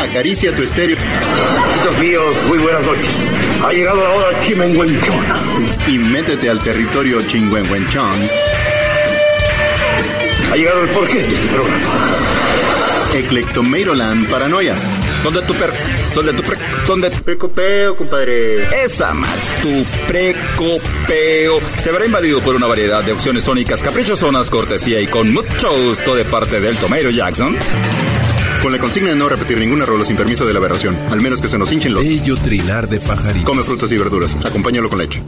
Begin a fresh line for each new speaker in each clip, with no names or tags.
Acaricia tu estéreo.
Amigos míos, muy buenas noches. Ha llegado la hora chimenguenchona.
Y métete al territorio chingüengüenchón.
Ha llegado el porqué de este programa.
Eclectomeiroland Paranoias.
¿Dónde tu per... ¿Dónde tu pre... ¿Dónde tu
Precopeo, compadre.
Esa mal, tu precopeo se verá invadido por una variedad de opciones sónicas caprichosonas, cortesía y con mucho gusto de parte del Tomato Jackson.
Con la consigna de no repetir ningún error sin permiso de la aberración, al menos que se nos hinchen los...
Bello trinar de pajaritos.
Come frutas y verduras, acompáñalo con leche.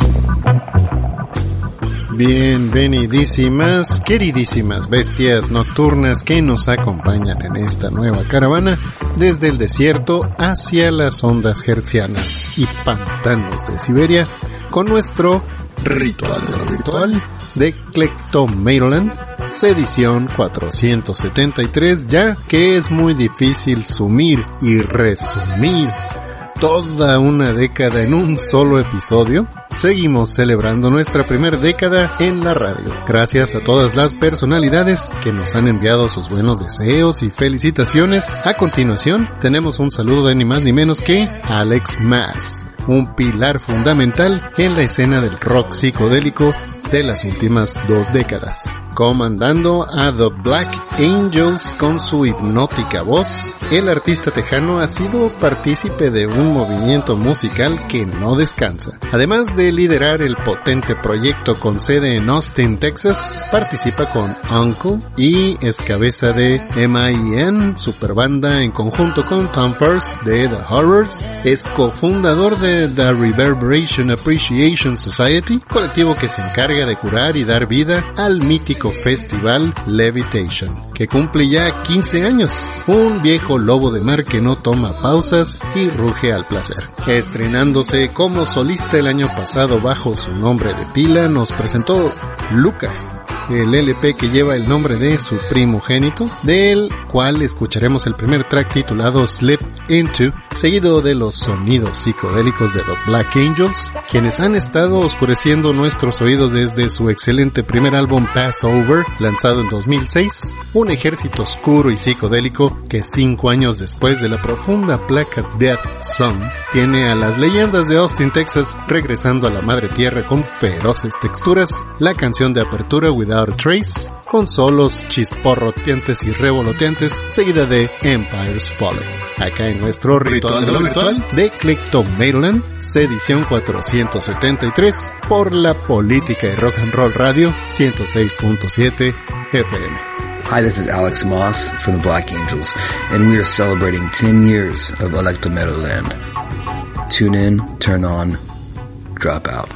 Bienvenidísimas, queridísimas bestias nocturnas que nos acompañan en esta nueva caravana desde el desierto hacia las ondas hertzianas y pantanos de Siberia con nuestro ritual de lo ritual de Clectomeiroland, edición 473, ya que es muy difícil sumir y resumir toda una década en un solo episodio, seguimos celebrando nuestra primera década en la radio. Gracias a todas las personalidades que nos han enviado sus buenos deseos y felicitaciones. A continuación, tenemos un saludo de ni más ni menos que Alex Mass, un pilar fundamental en la escena del rock psicodélico de las últimas dos décadas. Comandando a The Black Angels con su hipnótica voz, el artista tejano ha sido partícipe de un movimiento musical que no descansa. Además de liderar el potente proyecto con sede en Austin, Texas, participa con Uncle y es cabeza de M.I.N., superbanda en conjunto con Tom First de The Horrors, es cofundador de The Reverberation Appreciation Society, colectivo que se encarga de curar y dar vida al mítico festival Levitation, que cumple ya 15 años, un viejo lobo de mar que no toma pausas y ruge al placer. Estrenándose como solista el año pasado bajo su nombre de pila, nos presentó Luca, el LP que lleva el nombre de su primogénito, del cual escucharemos el primer track titulado Slip Into, seguido de los sonidos psicodélicos de The Black Angels, quienes han estado oscureciendo nuestros oídos desde su excelente primer álbum Passover, lanzado en 2006, un ejército oscuro y psicodélico que cinco años después de la profunda placa Death Song, tiene a las leyendas de Austin, Texas, regresando a la madre tierra con feroces texturas, la canción de apertura Without a Trace, con solos chisporroteantes y revoloteantes, seguida de Empire's Fallen. Acá en nuestro ritual de lo virtual de Clectomailand, edición 473, por la política y rock and roll radio 106.7 FM.
Hi, this is Alex Moss from the Black Angels, and we are celebrating 10 years of Electrometal Land. Tune in, turn on, drop out.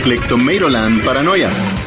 Eclectomeiroland Paranoias.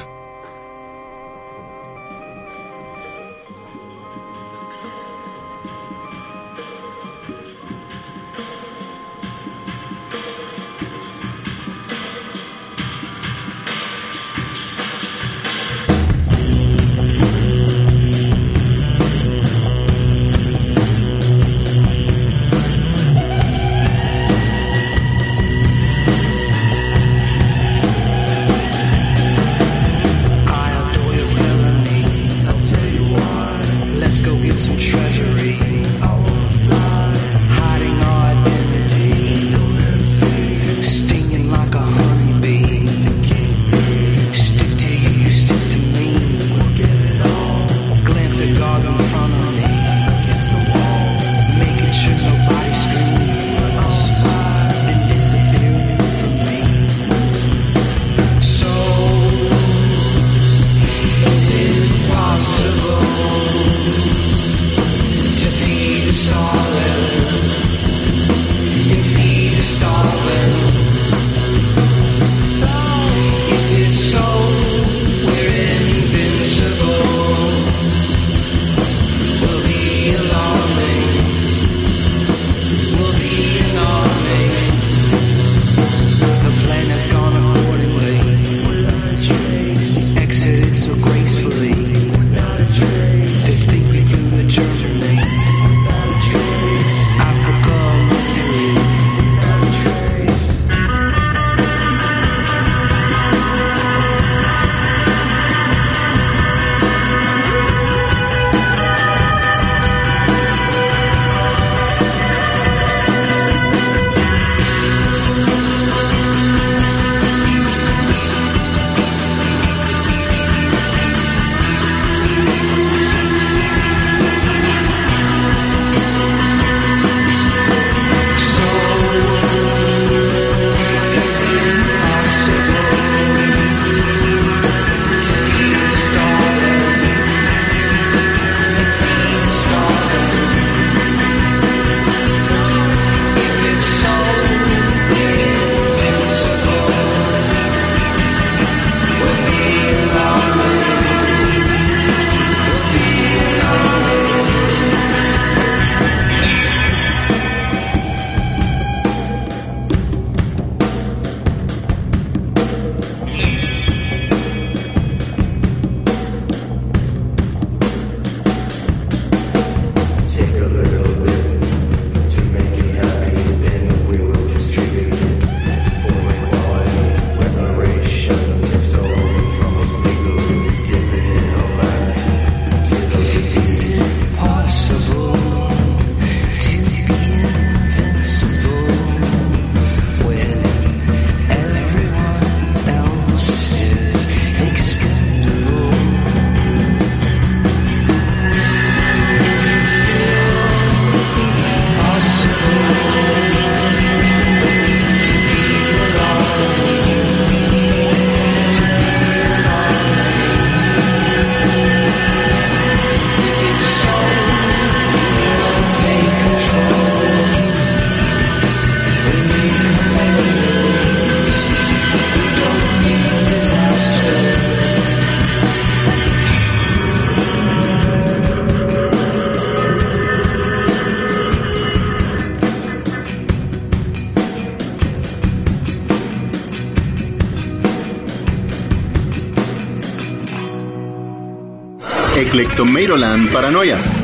Eclectomeiroland Paranoias.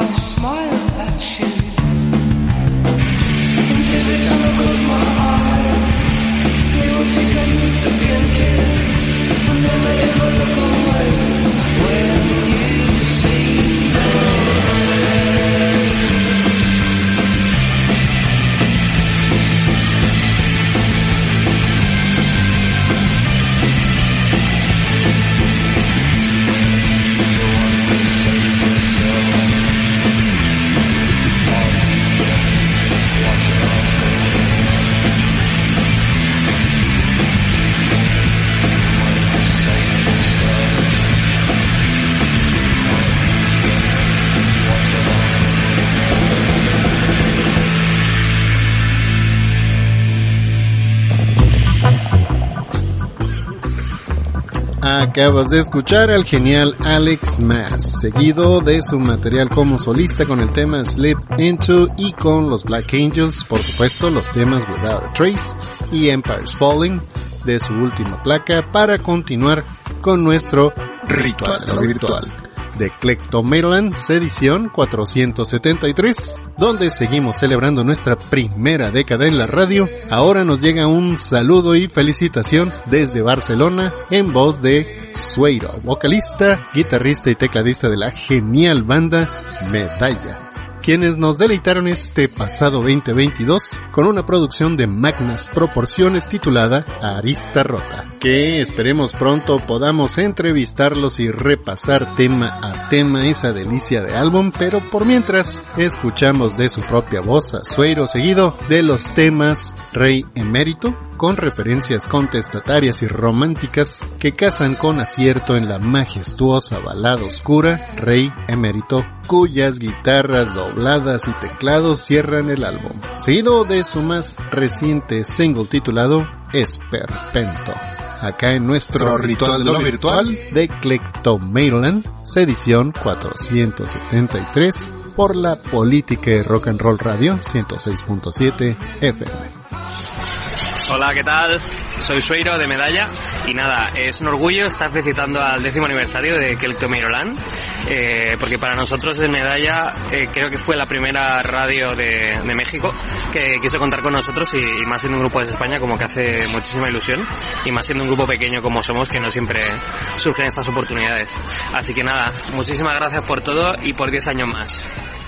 lost.
Acabas de escuchar al genial Alex Mass, seguido de su material como solista con el tema Slip Into y con los Black Angels, por supuesto los temas Without a Trace y Empire's Falling de su última placa para continuar con nuestro ritual virtual de Maryland, edición 473, donde seguimos celebrando nuestra primera década en la radio. Ahora nos llega un saludo y felicitación desde Barcelona en voz de Sueiro, vocalista, guitarrista y tecladista de la genial banda Medalla quienes nos deleitaron este pasado 2022 con una producción de magnas proporciones titulada Arista Rota, que esperemos pronto podamos entrevistarlos y repasar tema a tema esa delicia de álbum, pero por mientras escuchamos de su propia voz a Suero seguido de los temas Rey Emérito, con referencias contestatarias y románticas que casan con acierto en la majestuosa balada oscura Rey Emérito, cuyas guitarras dobladas y teclados cierran el álbum, seguido de su más reciente single titulado Esperpento. Acá en nuestro ritual de lo virtual de Clectomaryland, edición 473 por la política de rock and roll radio 106.7 FM.
Hola, ¿qué tal? Soy Sueiro de Medalla y nada, es un orgullo estar felicitando al décimo aniversario de Kelto Meiroland, eh, porque para nosotros de Medalla eh, creo que fue la primera radio de, México que quiso contar con nosotros y, y, más siendo un grupo de España como que hace muchísima ilusión y más siendo un grupo pequeño como somos que no siempre surgen estas oportunidades. Así que nada, muchísimas gracias por todo y por 10 años más.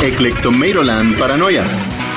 Eclectomeiroland Paranoias.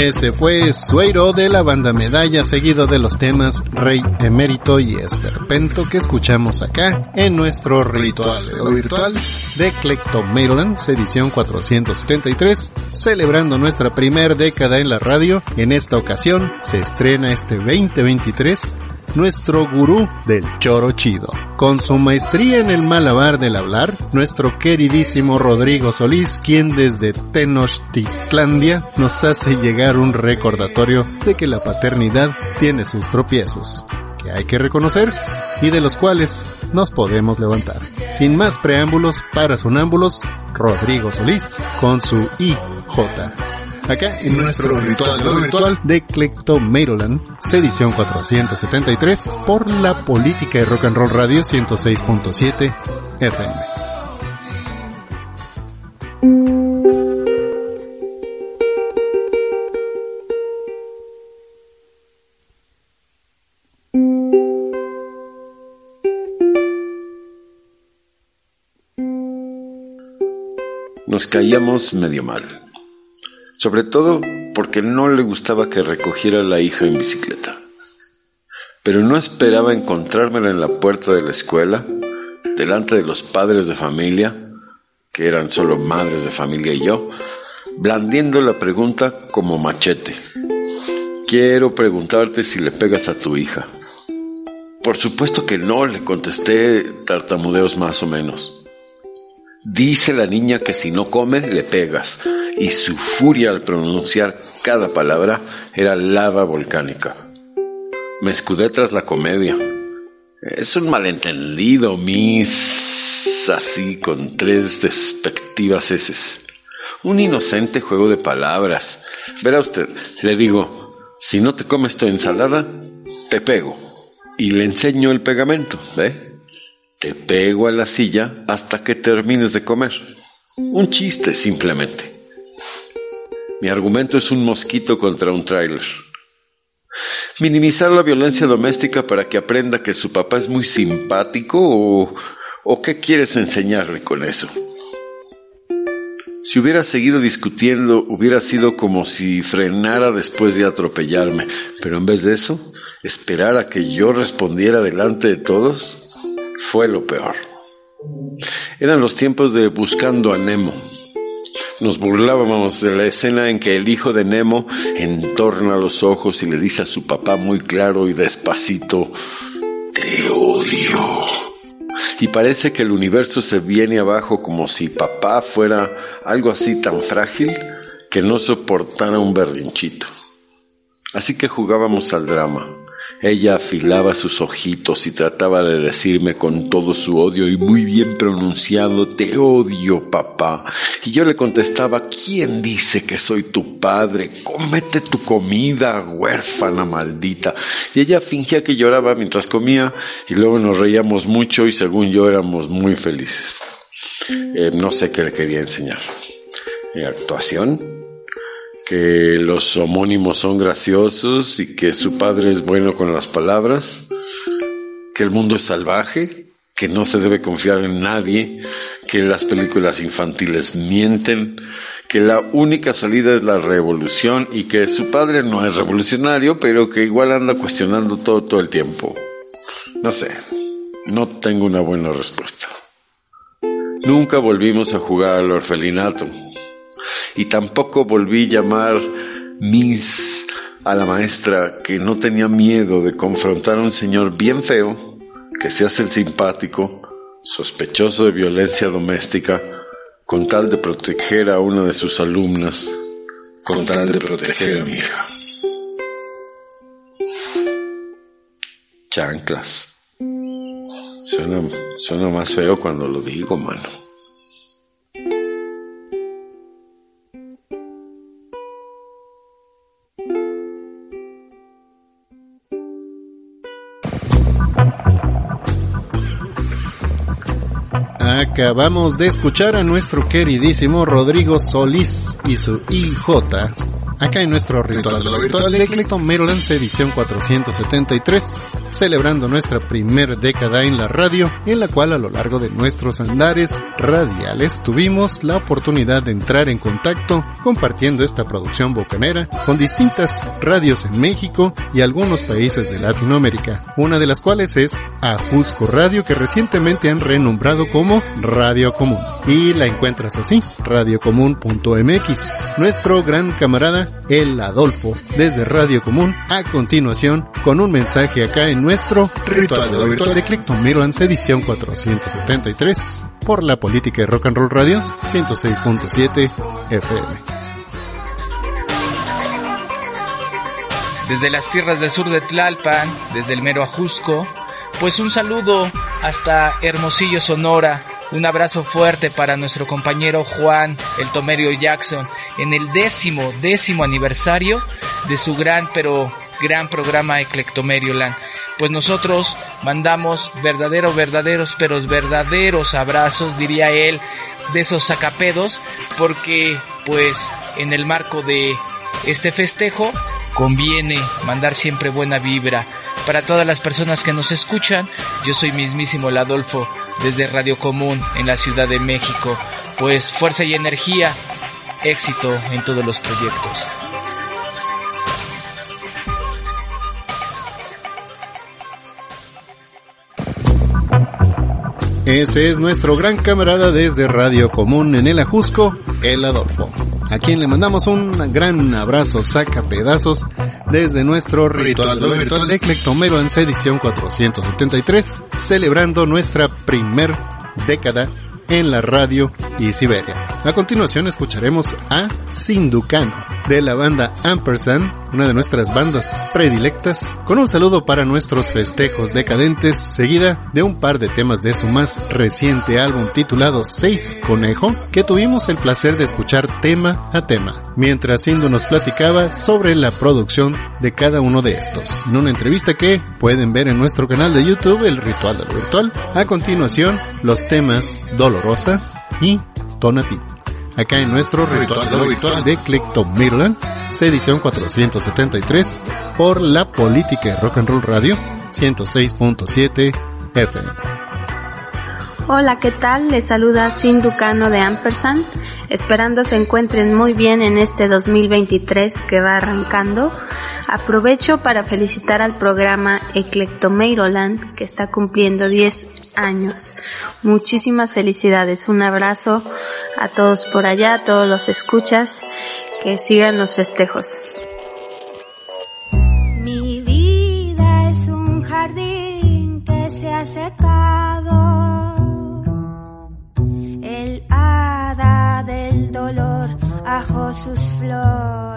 Ese fue Sueiro de la banda Medalla, seguido de los temas Rey Emérito y Esperpento que escuchamos acá en nuestro ritual, lo virtual de Clectomeiroland, edición 473, celebrando nuestra primer década en la radio. En esta ocasión se estrena este 2023 nuestro gurú del choro chido. Con su maestría en el malabar del hablar, nuestro queridísimo Rodrigo Solís, quien desde Tenochtitlandia nos hace llegar un recordatorio de que la paternidad tiene sus tropiezos, que hay que reconocer y de los cuales nos podemos levantar. Sin más preámbulos para sonámbulos, Rodrigo Solís con su IJ acá en nuestro ritual, lo virtual de Clectomeiroland, edición 473, por la política de Rock and Roll Radio 106.7 FM.
Nos caíamos medio mal. Sobre todo porque no le gustaba que recogiera a la hija en bicicleta. pero no esperaba encontrármela en la puerta de la escuela, delante de los padres de familia, que eran solo madres de familia y yo, blandiendo la pregunta como machete. Quiero preguntarte si le pegas a tu hija. Por supuesto que no, le contesté tartamudeos más o menos. Dice la niña que si no come, le pegas, y su furia al pronunciar cada palabra era lava volcánica. Me escudé tras la comedia. Es un malentendido, Miss, así con tres despectivas heces. Un inocente juego de palabras. Verá usted, le digo, si no te comes tu ensalada, te pego. Y le enseño el pegamento, ¿ve? Te pego a la silla hasta que termines de comer. Un chiste, simplemente. Mi argumento es un mosquito contra un tráiler. Minimizar la violencia doméstica para que aprenda que su papá es muy simpático o, qué quieres enseñarle con eso. Si hubiera seguido discutiendo, hubiera sido como si frenara después de atropellarme, pero en vez de eso, esperar a que yo respondiera delante de todos, fue lo peor. Eran los tiempos de Buscando a Nemo. Nos burlábamos de la escena en que el hijo de Nemo entorna los ojos y le dice a su papá muy claro y despacito, Te odio. Y parece que el universo se viene abajo como si papá fuera algo así tan frágil que no soportara un berrinchito. Así que jugábamos al drama. Ella afilaba sus ojitos y trataba de decirme con todo su odio y muy bien pronunciado, te odio, papá. Y yo le contestaba, ¿quién dice que soy tu padre? Cómete tu comida, huérfana maldita. Y ella fingía que lloraba mientras comía y luego nos reíamos mucho y según yo éramos muy felices. Eh, no sé qué le quería enseñar. Eh, actuación, que los homónimos son graciosos y que su padre es bueno con las palabras, que el mundo es salvaje, que no se debe confiar en nadie, que las películas infantiles mienten, que la única salida es la revolución y que su padre no es revolucionario, pero que igual anda cuestionando todo todo el tiempo. No sé, no tengo una buena respuesta. Nunca volvimos a jugar al orfelinato y tampoco volví a llamar Miss a la maestra que no tenía miedo de confrontar a un señor bien feo, que se hace el simpático, sospechoso de violencia doméstica, con tal de proteger a una de sus alumnas, con tal de proteger a mi hija. Chanclas. Suena, suena más feo cuando lo digo, mano.
Acabamos de escuchar a nuestro queridísimo Rodrigo Solís y su IJ acá en nuestro ritual de lo virtual de Maryland edición 473, celebrando nuestra primer década en la radio, en la cual a lo largo de nuestros andares radiales tuvimos la oportunidad de entrar en contacto compartiendo esta producción bocanera con distintas radios en México y algunos países de Latinoamérica, una de las cuales es Ajusco Radio que recientemente han renombrado como Radio Común y la encuentras así, radiocomún.mx. Nuestro gran camarada el Adolfo desde Radio Común a continuación con un mensaje acá en nuestro Ritual de lo Virtual de edición 473 por la política de Rock and Roll Radio 106.7 FM.
Desde las tierras del sur de Tlalpan, desde el mero Ajusco, pues un saludo hasta Hermosillo, Sonora, un abrazo fuerte para nuestro compañero Juan, el Tomerio Jackson, en el décimo, décimo aniversario de su gran, pero gran programa Eclectomerio Land. Pues nosotros mandamos verdaderos, verdaderos, pero verdaderos abrazos, diría él, de esos sacapedos, porque pues en el marco de este festejo conviene mandar siempre buena vibra. Para todas las personas que nos escuchan, yo soy mismísimo el Adolfo desde Radio Común en la Ciudad de México. Pues fuerza y energía, éxito en todos los proyectos.
Este es nuestro gran camarada desde Radio Común en el Ajusco, el Adolfo, a quien le mandamos un gran abrazo, saca pedazos, desde nuestro ritual, virtual, virtual de Clectomero en edición 473 celebrando nuestra primer década en la radio y Siberia. A continuación escucharemos a Sinducano de la banda Ampersand, una de nuestras bandas predilectas, con un saludo para nuestros festejos decadentes, seguida de un par de temas de su más reciente álbum titulado Seis Conejo, que tuvimos el placer de escuchar tema a tema, mientras Sindu nos platicaba sobre la producción de cada uno de estos, en una entrevista que pueden ver en nuestro canal de YouTube, El Ritual de lo Virtual. A continuación, los temas Dolorosa y Tonati acá en nuestro ritual, ritual de Clectomirland, edición 473, por la política de rock and roll radio 106.7 FM.
Hola, ¿qué tal? Les saluda Sin Ducano de Ampersand, esperando se encuentren muy bien en este 2023 que va arrancando. Aprovecho para felicitar al programa Eclectomeiroland que está cumpliendo 10 años. Muchísimas felicidades. Un abrazo a todos por allá, a todos los escuchas. Que sigan los festejos.
Mi vida es un jardín que se ha secado. El hada del dolor ajó sus flores.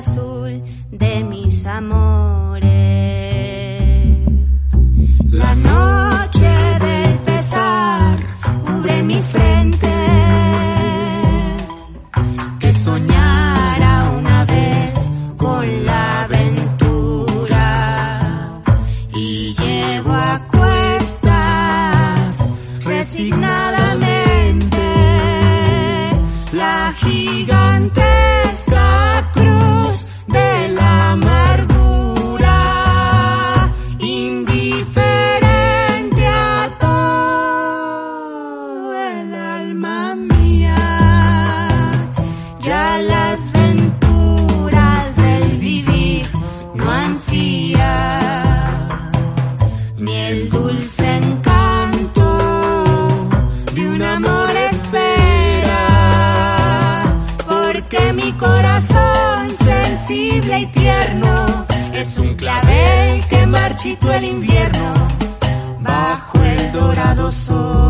Azul de mis amores. Que marchitó el invierno bajo el dorado sol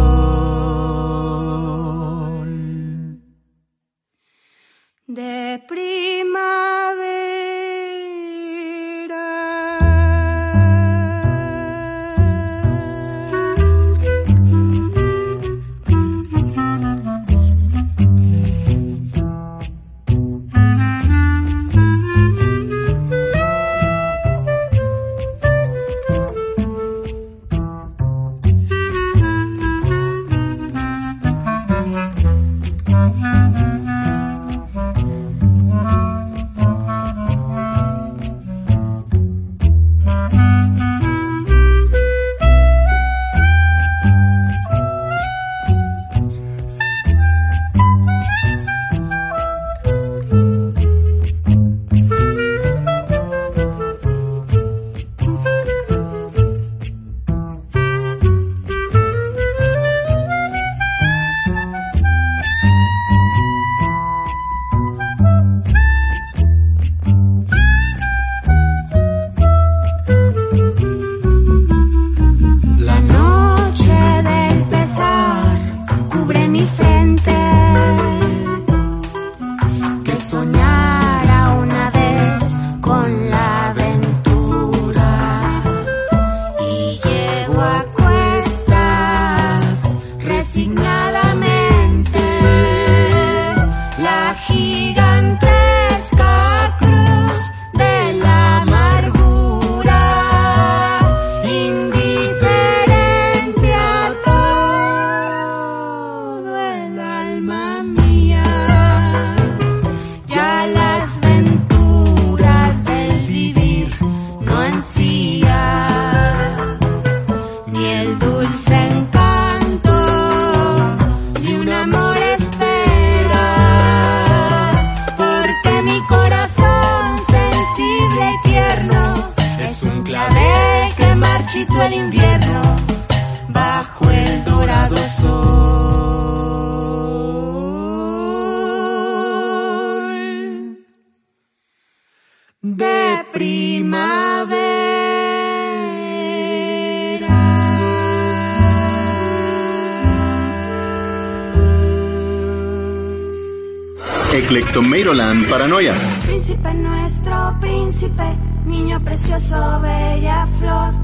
Paranoias.
Príncipe nuestro, príncipe, niño precioso, bella flor.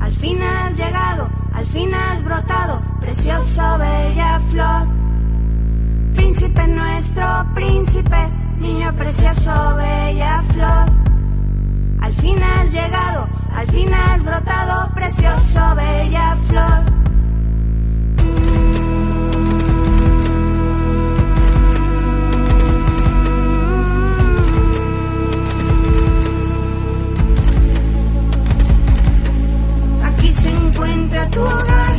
Al fin has llegado, al fin has brotado, precioso, bella flor. Príncipe nuestro, príncipe, niño precioso, bella flor. Al fin has llegado, al fin has brotado, precioso, bella flor. Tu hogar,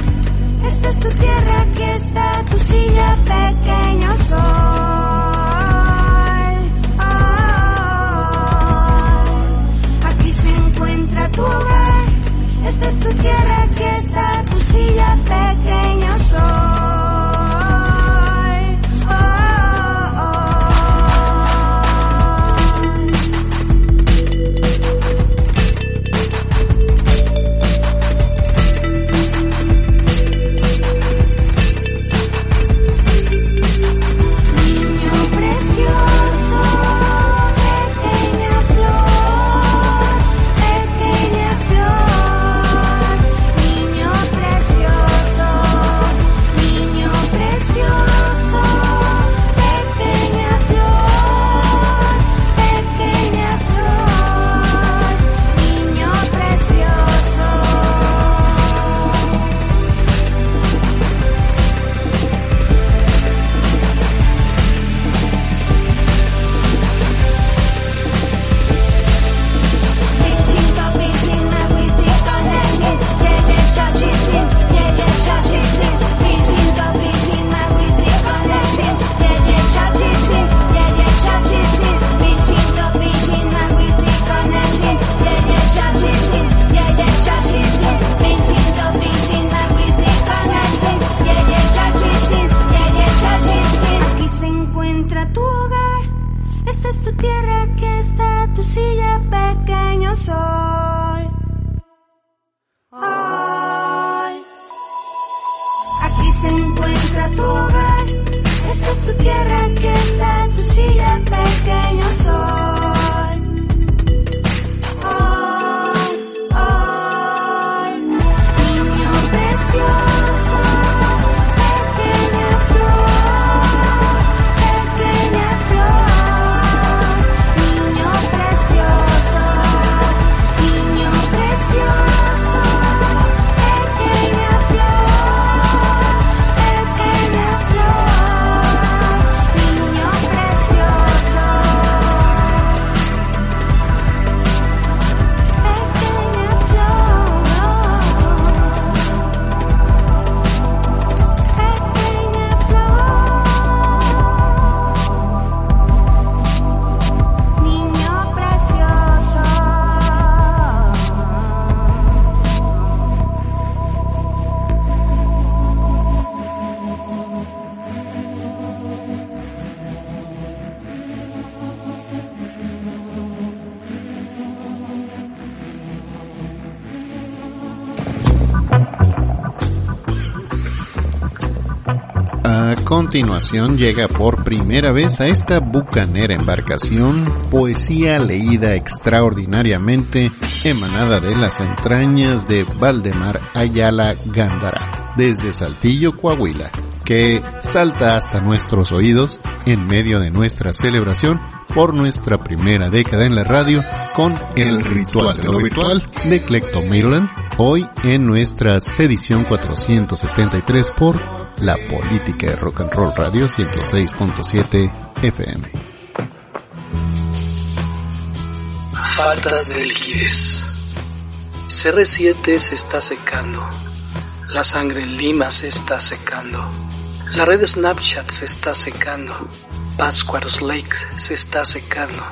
esta es tu tierra, aquí está tu silla, pequeño sol. Aquí se encuentra tu hogar, esta es tu tierra, aquí está tu silla, pequeño sol.
Continuación llega por primera vez a esta bucanera embarcación poesía leída extraordinariamente emanada de las entrañas de Valdemar Ayala Gándara, desde Saltillo, Coahuila, que salta hasta nuestros oídos en medio de nuestra celebración por nuestra primera década en la radio con el ritual de lo virtual de Clectomiroland, hoy en nuestra edición 473 por la política de rock and roll radio 106.7 FM.
Faltas de liquidez. CR7 se está secando. La sangre en Lima se está secando. La red Snapchat se está secando. Pátzcuaros Lake se está secando.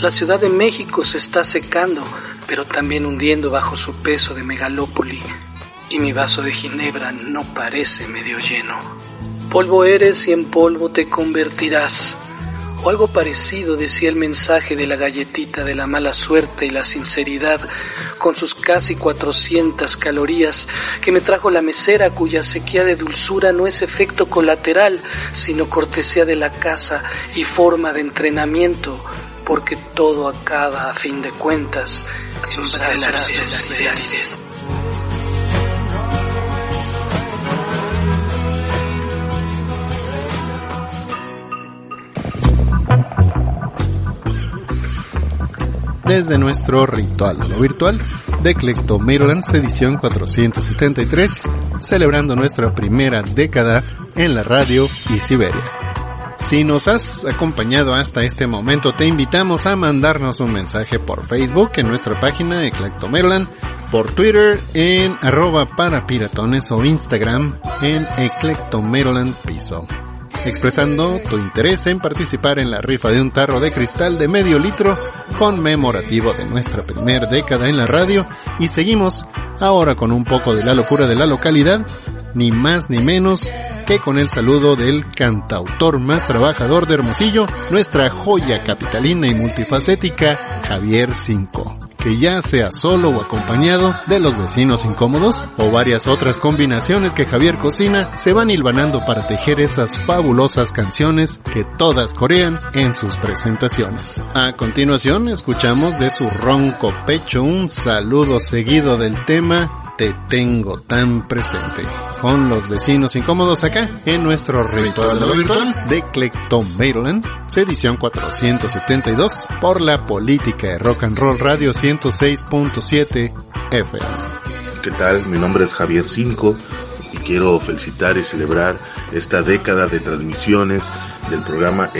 La Ciudad de México se está secando. pero también hundiendo bajo su peso de megalópoli, y mi vaso de ginebra no parece medio lleno. Polvo eres y en polvo te convertirás. O algo parecido decía el mensaje de la galletita de la mala suerte y la sinceridad, con sus casi 400 calorías que me trajo la mesera cuya sequía de dulzura no es efecto colateral, sino cortesía de la casa y forma de entrenamiento, porque todo acaba a fin de cuentas en brazos
desde nuestro ritual lo virtual de Maryland edición 473, celebrando nuestra primera década en la radio y Siberia. Si nos has acompañado hasta este momento, te invitamos a mandarnos un mensaje por Facebook en nuestra página Maryland, por Twitter en arroba para piratones o Instagram en Maryland Piso expresando tu interés en participar en la rifa de un tarro de cristal de medio litro conmemorativo de nuestra primera década en la radio. Y seguimos ahora con un poco de la locura de la localidad, ni más ni menos que con el saludo del cantautor más trabajador de Hermosillo, nuestra joya capitalina y multifacética, Javier Cinco que ya sea solo o acompañado de los vecinos incómodos o varias otras combinaciones que Javier cocina se van hilvanando para tejer esas fabulosas canciones que todas corean en sus presentaciones. A continuación escuchamos de su ronco pecho un saludo seguido del tema te tengo tan presente. Con los vecinos incómodos acá en nuestro ritual virtual de Maryland, edición 472 por la política de Rock and Roll Radio 106.7 FM.
¿Qué tal? Mi nombre es Javier Cinco y quiero felicitar y celebrar esta década de transmisiones del programa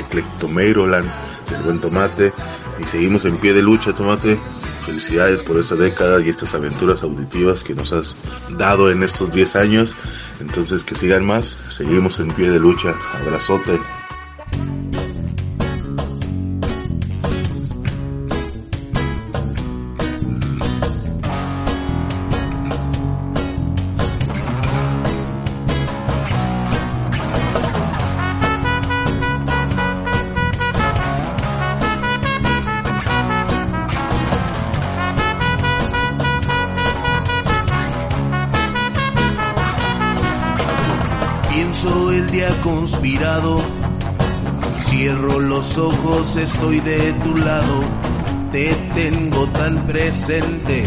Maryland del Buen Tomate y seguimos en pie de lucha, Tomate felicidades por esta década y estas aventuras auditivas que nos has dado en estos 10 años. Entonces que sigan más, seguimos en pie de lucha. Abrazote.
Estoy de tu lado, te tengo tan presente.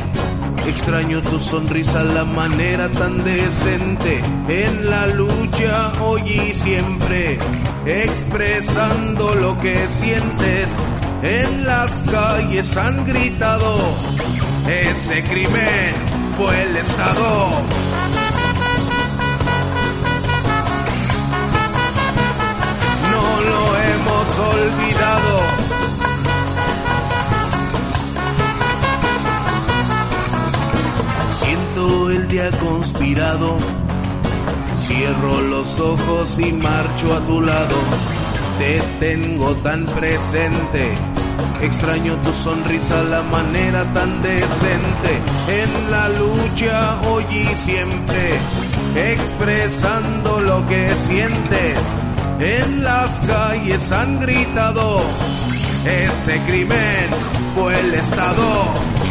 Extraño tu sonrisa, la manera tan decente. En la lucha hoy y siempre, expresando lo que sientes. En las calles han gritado, ese crimen fue el Estado. olvidado. Conspirado, cierro los ojos y marcho a tu lado. Te tengo tan presente, extraño tu sonrisa, la manera tan decente. En la lucha hoy y siempre, expresando lo que sientes en las calles han gritado, ese crimen fue el Estado.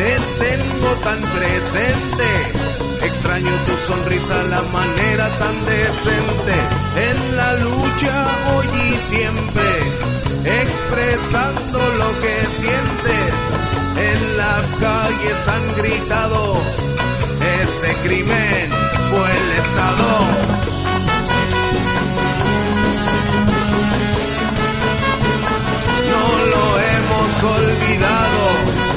te tengo tan presente. Extraño tu sonrisa, la manera tan decente. En la lucha hoy y siempre, expresando lo que sientes. En las calles han gritado, ese crimen fue el Estado.
No lo hemos olvidado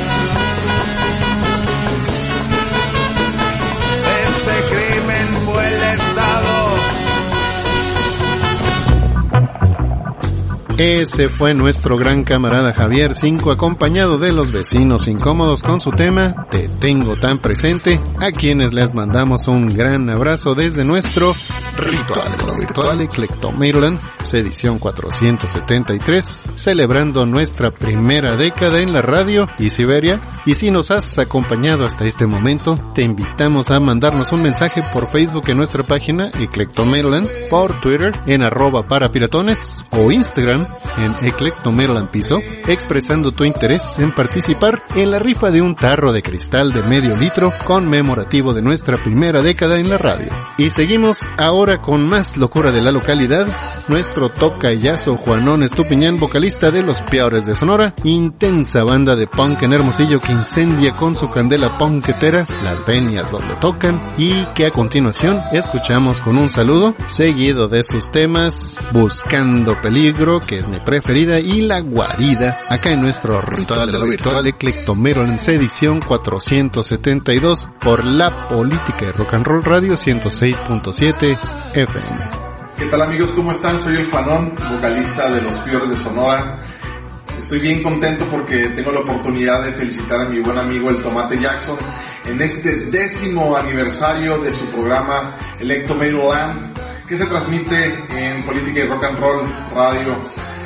Ese fue nuestro gran camarada Javier 5 acompañado de los vecinos incómodos con su tema Te tengo tan presente, a quienes les mandamos un gran abrazo desde nuestro ritual lo virtual Eclectomaryland, edición 473, celebrando nuestra primera década en la radio y Siberia. Y si nos has acompañado hasta este momento, te invitamos a mandarnos un mensaje por Facebook en nuestra página Eclectomaryland, por Twitter en arroba para piratones o Instagram en Eclectomaryland Piso, expresando tu interés en participar en la rifa de un tarro de cristal de medio litro conmemorativo de nuestra primera década en la radio. Y seguimos ahora con más locura de la localidad, nuestro toca yazo Juanón Estupiñán, vocalista de Los Peores de Sonora, intensa banda de punk en Hermosillo que incendia con su candela punketera las venias donde tocan y que a continuación escuchamos con un saludo seguido de sus temas Buscando Peligro, que es mi preferida, y La Guarida, acá en nuestro ritual de lo virtual Eclectomerolense edición 472 por la política de rock and roll radio 106.7 FM.
¿Qué tal amigos? ¿Cómo están? Soy el Panón, vocalista de Los Fiores de Sonora. Estoy bien contento porque tengo la oportunidad de felicitar a mi buen amigo el Tomate Jackson en este décimo aniversario de su programa Electo Land, que se transmite en Política y Rock and Roll Radio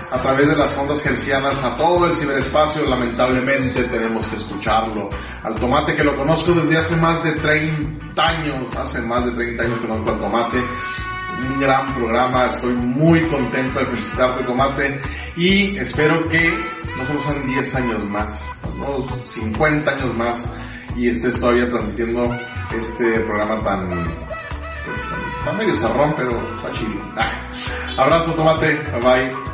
a través de las ondas gercianas a todo el ciberespacio. Lamentablemente tenemos que escucharlo. Al Tomate que lo conozco desde hace más de 30 años, hace más de 30 años conozco al Tomate un gran programa, estoy muy contento de felicitarte Tomate y espero que no solo sean 10 años más, no 50 años más y estés todavía transmitiendo este programa tan, pues, tan, medio zarrón, pero está chido. Ah. Abrazo Tomate, bye bye.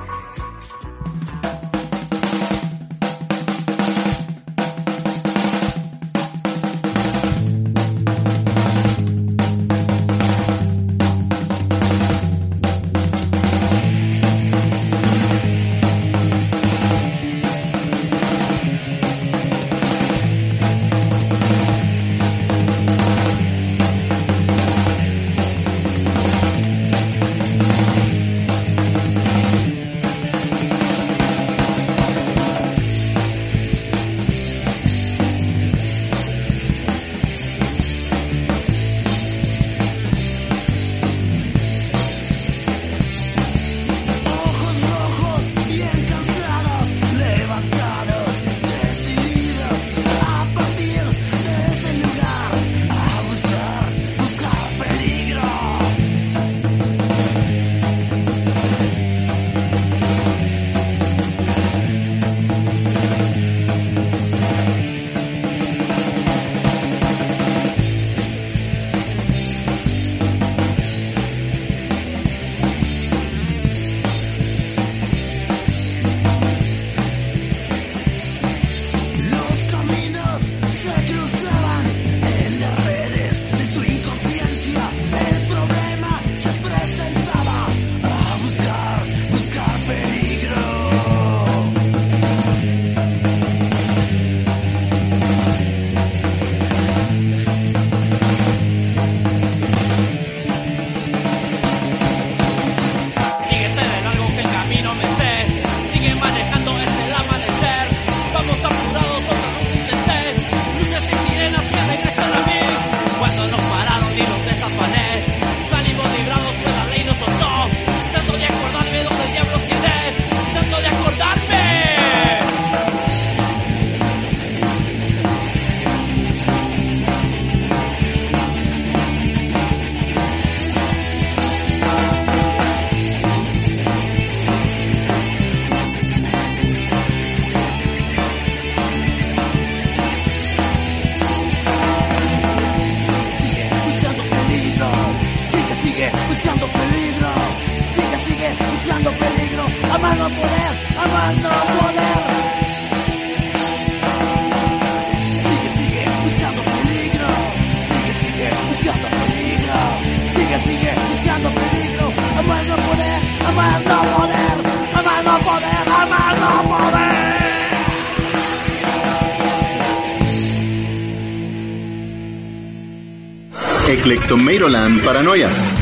Eclectomeiroland Paranoias.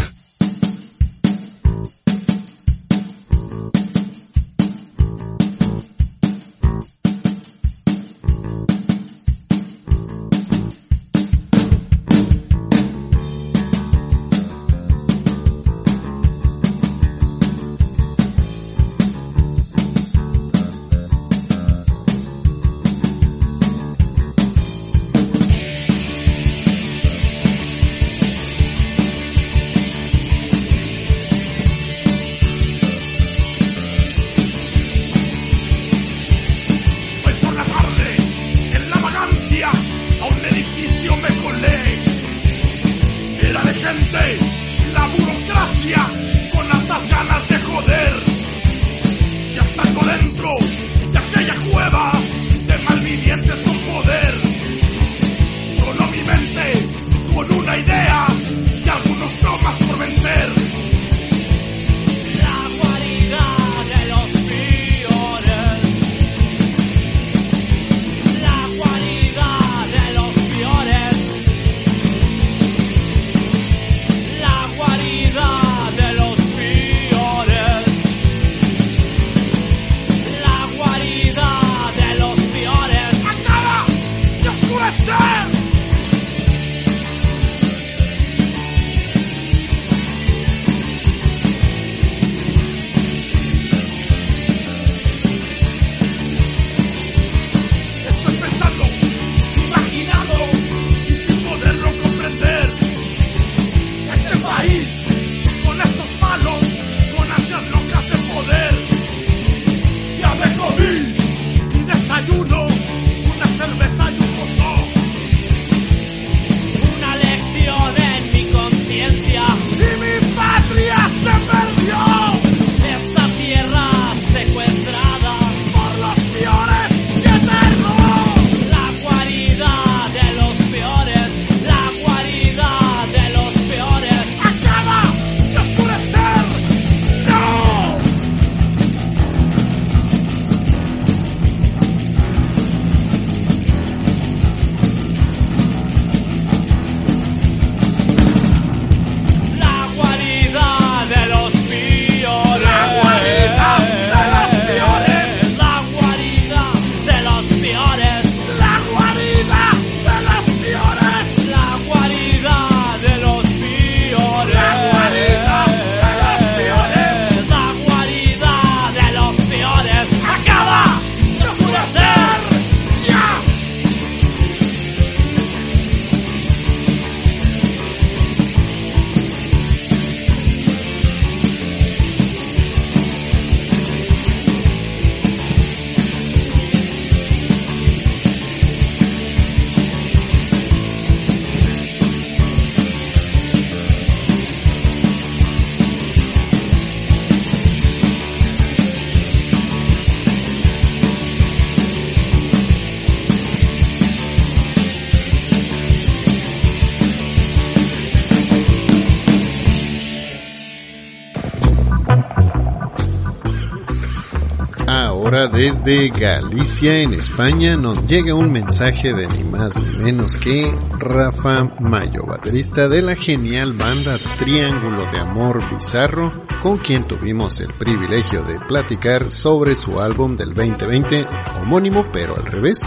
Desde Galicia, en España, nos llega un mensaje de ni más ni menos que Rafa Mayo, baterista de la genial banda Triángulo de Amor Bizarro, con quien tuvimos el privilegio de platicar sobre su álbum del 2020, homónimo pero al revés.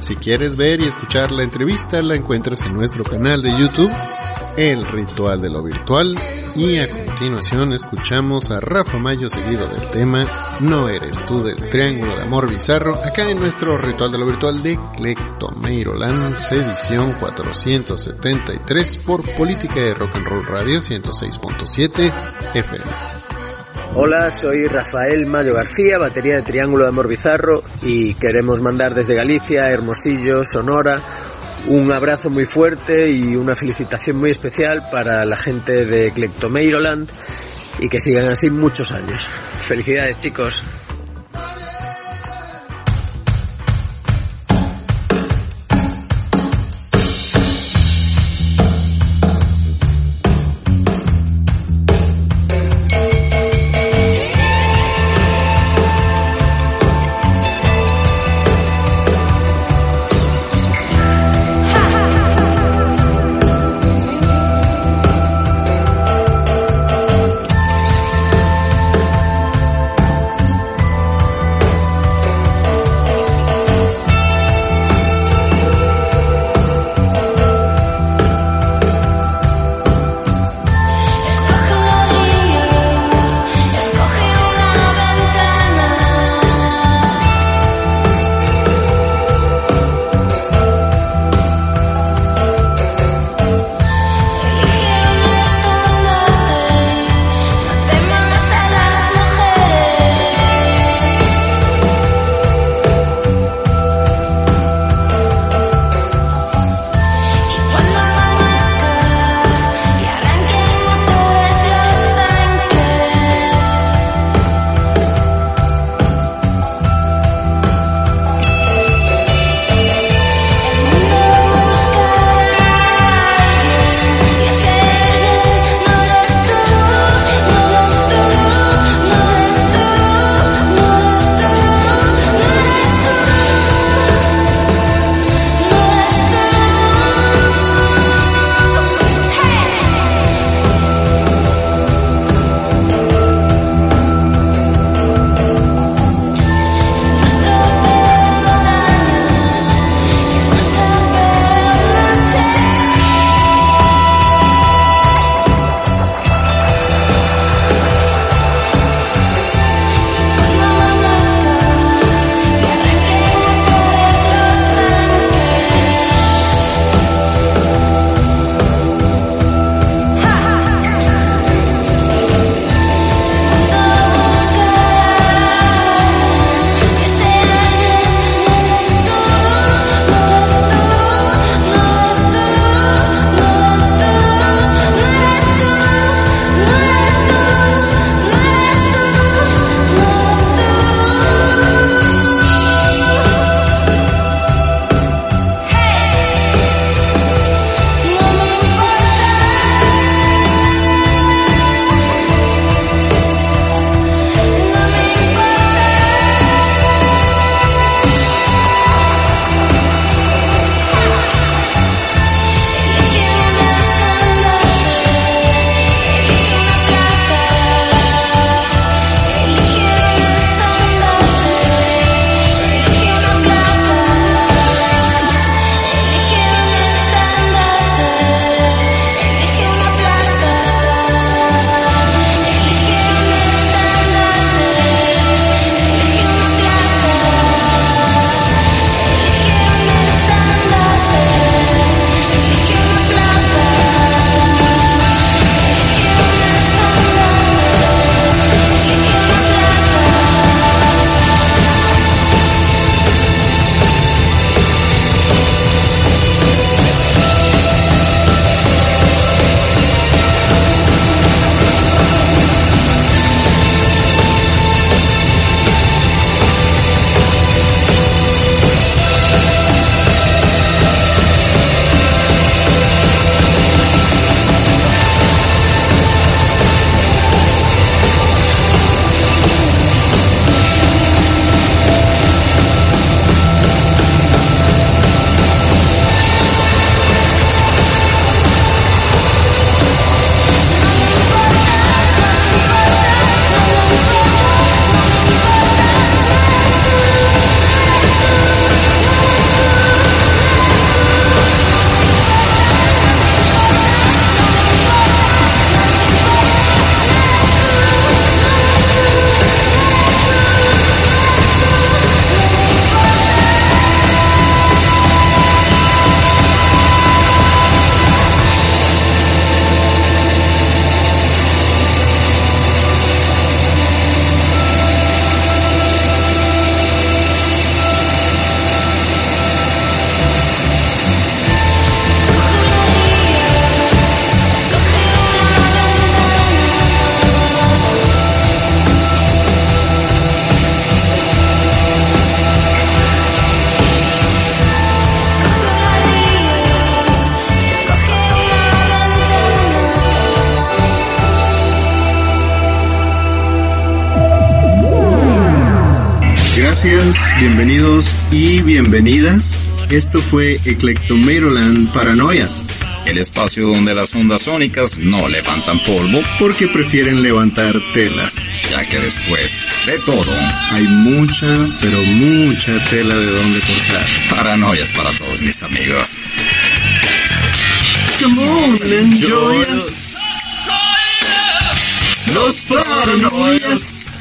Si quieres ver y escuchar la entrevista, la encuentras en nuestro canal de YouTube el ritual de lo virtual y a continuación escuchamos a Rafa Mayo seguido del tema No eres tú del Triángulo de Amor Bizarro acá en nuestro ritual de lo virtual de Clectomeiroland edición 473 por Política de Rock and Roll Radio 106.7 FM.
Hola, soy Rafael Mayo García, batería de Triángulo de Amor Bizarro y queremos mandar desde Galicia, Hermosillo, Sonora un abrazo muy fuerte y una felicitación muy especial para la gente de Clectomeiroland y que sigan así muchos años. Felicidades chicos.
Bienvenidas. Esto fue Eclectomeroland Paranoias.
El espacio donde las ondas sónicas no levantan polvo
porque prefieren levantar telas.
Ya que después de todo
hay mucha, pero mucha tela de donde cortar.
Paranoias para todos mis amigos.
Come on, enjoy us. Los paranoias.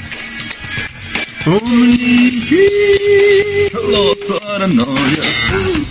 Only
Los paranoias. paranoia.